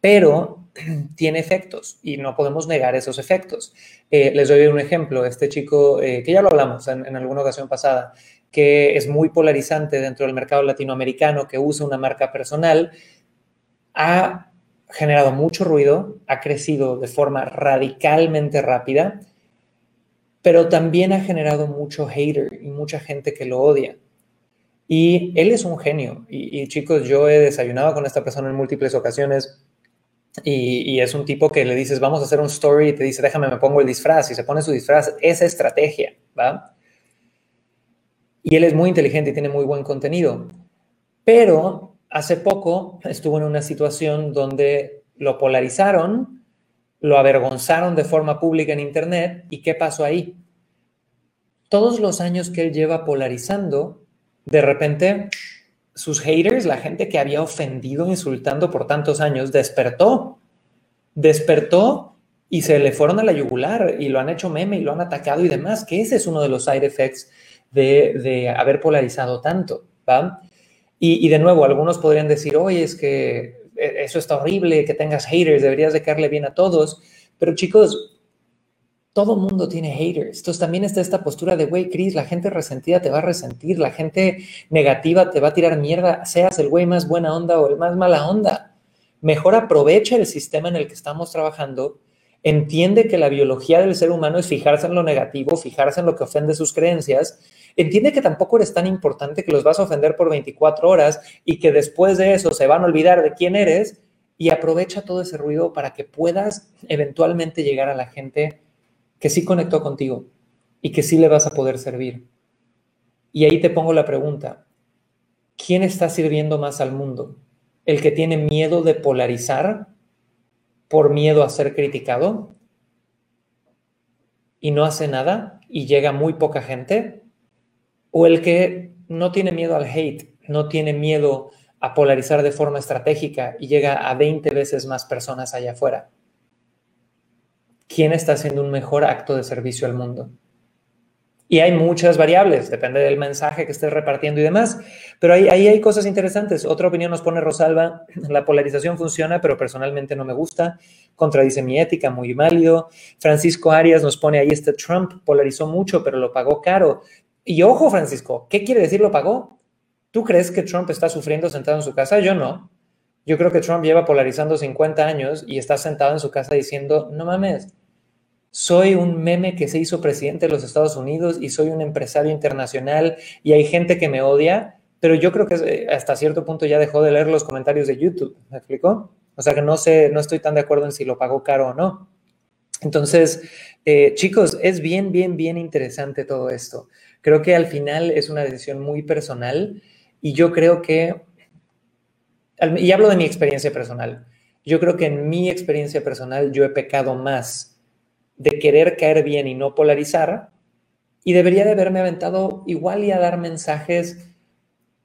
pero (clears throat) tiene efectos y no podemos negar esos efectos. les doy un ejemplo. Este chico, que ya lo hablamos en, en alguna ocasión pasada, que es muy polarizante dentro del mercado latinoamericano, que usa una marca personal, ha generado mucho ruido, ha crecido de forma radicalmente rápida, pero también ha generado mucho hater y mucha gente que lo odia. Y él es un genio. Y, chicos, yo he desayunado con esta persona en múltiples ocasiones. Y, y, es un tipo que le dices, vamos a hacer un story y te dice, déjame, me pongo el disfraz. Y se pone su disfraz. Esa estrategia, ¿va? Y él es muy inteligente y tiene muy buen contenido. Pero hace poco estuvo en una situación donde lo polarizaron, lo avergonzaron de forma pública en Internet. ¿Y qué pasó ahí? Todos los años que él lleva polarizando, de repente sus haters, la gente que había ofendido, insultando por tantos años, despertó. Despertó y se le fueron a la yugular y lo han hecho meme y lo han atacado y demás, que ese es uno de los side effects de, haber polarizado tanto, ¿va? Y, de nuevo, algunos podrían decir, oye, es que e, eso está horrible, que tengas haters, deberías de caerle bien a todos. Pero chicos, todo mundo tiene haters. Entonces también está esta postura de, güey, Chris, la gente resentida te va a resentir, la gente negativa te va a tirar mierda, seas el güey más buena onda o el más mala onda. Mejor aprovecha el sistema en el que estamos trabajando, entiende que la biología del ser humano es fijarse en lo negativo, fijarse en lo que ofende sus creencias Entiende que tampoco eres tan importante que los vas a ofender por 24 horas y que después de eso se van a olvidar de quién eres y aprovecha todo ese ruido para que puedas eventualmente llegar a la gente que sí conectó contigo y que sí le vas a poder servir. Y ahí te pongo la pregunta, ¿quién está sirviendo más al mundo? ¿El que tiene miedo de polarizar por miedo a ser criticado y no hace nada y llega muy poca gente? O el que no tiene miedo al hate, no tiene miedo a polarizar de forma estratégica y llega a 20 veces más personas allá afuera. ¿Quién está haciendo un mejor acto de servicio al mundo? Y hay muchas variables, depende del mensaje que estés repartiendo y demás, pero ahí, ahí hay cosas interesantes. Otra opinión nos pone Rosalba, la polarización funciona, pero personalmente no me gusta, contradice mi ética, muy válido. Francisco Arias nos pone ahí este Trump polarizó mucho, pero lo pagó caro. Y ojo, Francisco, ¿qué quiere decir lo pagó? ¿Tú crees que Trump está sufriendo sentado en su casa? Yo no. Yo creo que Trump lleva polarizando 50 años y está sentado en su casa diciendo, no mames, soy un meme que se hizo presidente de los Estados Unidos y soy un empresario internacional y hay gente que me odia, pero yo creo que eh, hasta cierto punto ya dejó de leer los comentarios de YouTube, ¿me explicó? O sea que no sé, no estoy tan de acuerdo en si lo pagó caro o no. Entonces, eh, chicos, es bien, bien, bien interesante todo esto. Creo que al final es una decisión muy personal y yo creo que, y hablo de mi experiencia personal, yo creo que en mi experiencia personal yo he pecado más de querer caer bien y no polarizar, y debería de haberme aventado igual y a dar mensajes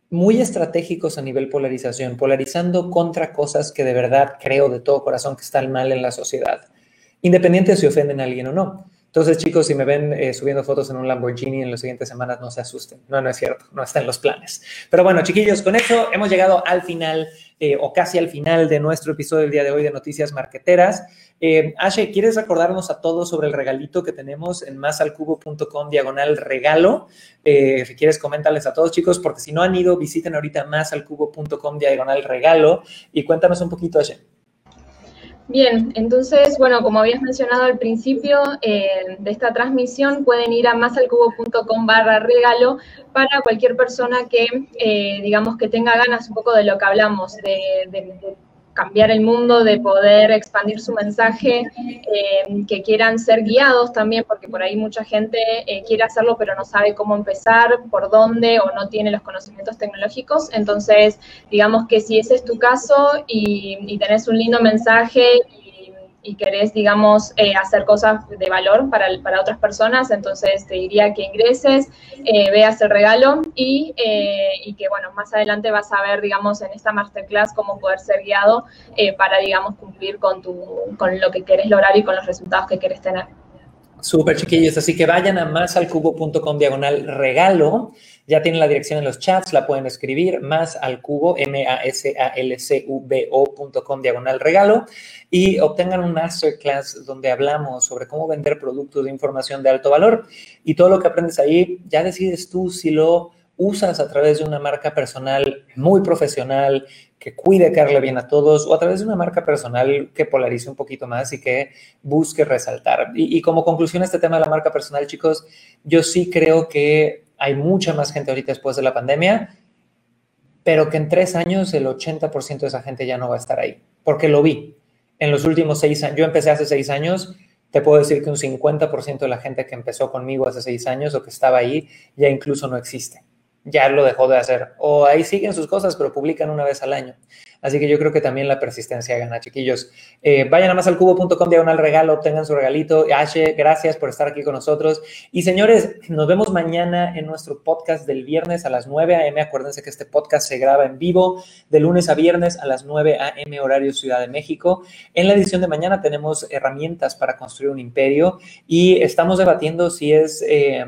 muy estratégicos a nivel polarización, polarizando contra cosas que de verdad creo de todo corazón que están mal en la sociedad, independiente de si ofenden a alguien o no. Entonces, chicos, si me ven eh, subiendo fotos en un Lamborghini en las siguientes semanas, no se asusten. No, no es cierto, no está en los planes. Pero bueno, chiquillos, con eso hemos llegado al final eh, o casi al final de nuestro episodio del día de hoy de Noticias Marqueteras. Eh, Ashe, ¿quieres recordarnos a todos sobre el regalito que tenemos en másalcubo.com diagonal regalo? Eh, si quieres, coméntales a todos, chicos, porque si no han ido, visiten ahorita másalcubo.com diagonal regalo y cuéntanos un poquito, Ashe. Bien, entonces, bueno, como habías mencionado al principio eh, de esta transmisión, pueden ir a masalcubo.com barra regalo para cualquier persona que, eh, digamos, que tenga ganas un poco de lo que hablamos, de, de cambiar el mundo, de poder expandir su mensaje, eh, que quieran ser guiados también, porque por ahí mucha gente eh, quiere hacerlo pero no sabe cómo empezar, por dónde o no tiene los conocimientos tecnológicos. Entonces, digamos que si ese es tu caso y, y tenés un lindo mensaje y querés, digamos, eh, hacer cosas de valor para, para otras personas, entonces te diría que ingreses, eh, veas el regalo y, eh, y, que, bueno, más adelante vas a ver, digamos, en esta masterclass cómo poder ser guiado para, digamos, cumplir con, tu, con lo que querés lograr y con los resultados que querés tener. Súper chiquillos, así que vayan a másalcubo.com diagonal regalo. Ya tienen la dirección en los chats, la pueden escribir más al cubo, M-A-S-A-L-C-U-B-O.com diagonal regalo. Y obtengan un masterclass donde hablamos sobre cómo vender productos de información de alto valor. Y todo lo que aprendes ahí, ya decides tú si lo usas a través de una marca personal muy profesional, que cuide caerle bien a todos, o a través de una marca personal que polarice un poquito más y que busque resaltar. Y, como conclusión este tema de la marca personal, chicos, yo sí creo que hay mucha más gente ahorita después de la pandemia, pero que en tres años el 80% de esa gente ya no va a estar ahí, porque lo vi. En los últimos seis años, yo empecé hace seis años, te puedo decir que un 50% de la gente que empezó conmigo hace seis años o que estaba ahí ya incluso no existe ya lo dejó de hacer. O ahí siguen sus cosas, pero publican una vez al año. Así que yo creo que también la persistencia gana, chiquillos. Eh, vayan a más al cubo.com, diagonal regalo, obtengan su regalito. Ashe, gracias por estar aquí con nosotros. Y señores, nos vemos mañana en nuestro podcast del viernes a las 9 a.m. Acuérdense que este podcast se graba en vivo de lunes a viernes a las 9 a.m. horario Ciudad de México. En la edición de mañana tenemos herramientas para construir un imperio y estamos debatiendo si es... Eh,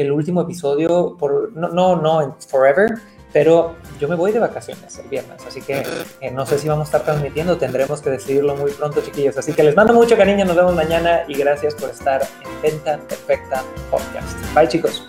el último episodio, por, no, no, no, forever, pero yo me voy de vacaciones el viernes, así que eh, no sé si vamos a estar transmitiendo, tendremos que decidirlo muy pronto, chiquillos. Así que les mando mucho cariño, nos vemos mañana y gracias por estar en Venta Perfecta Podcast. Bye, chicos.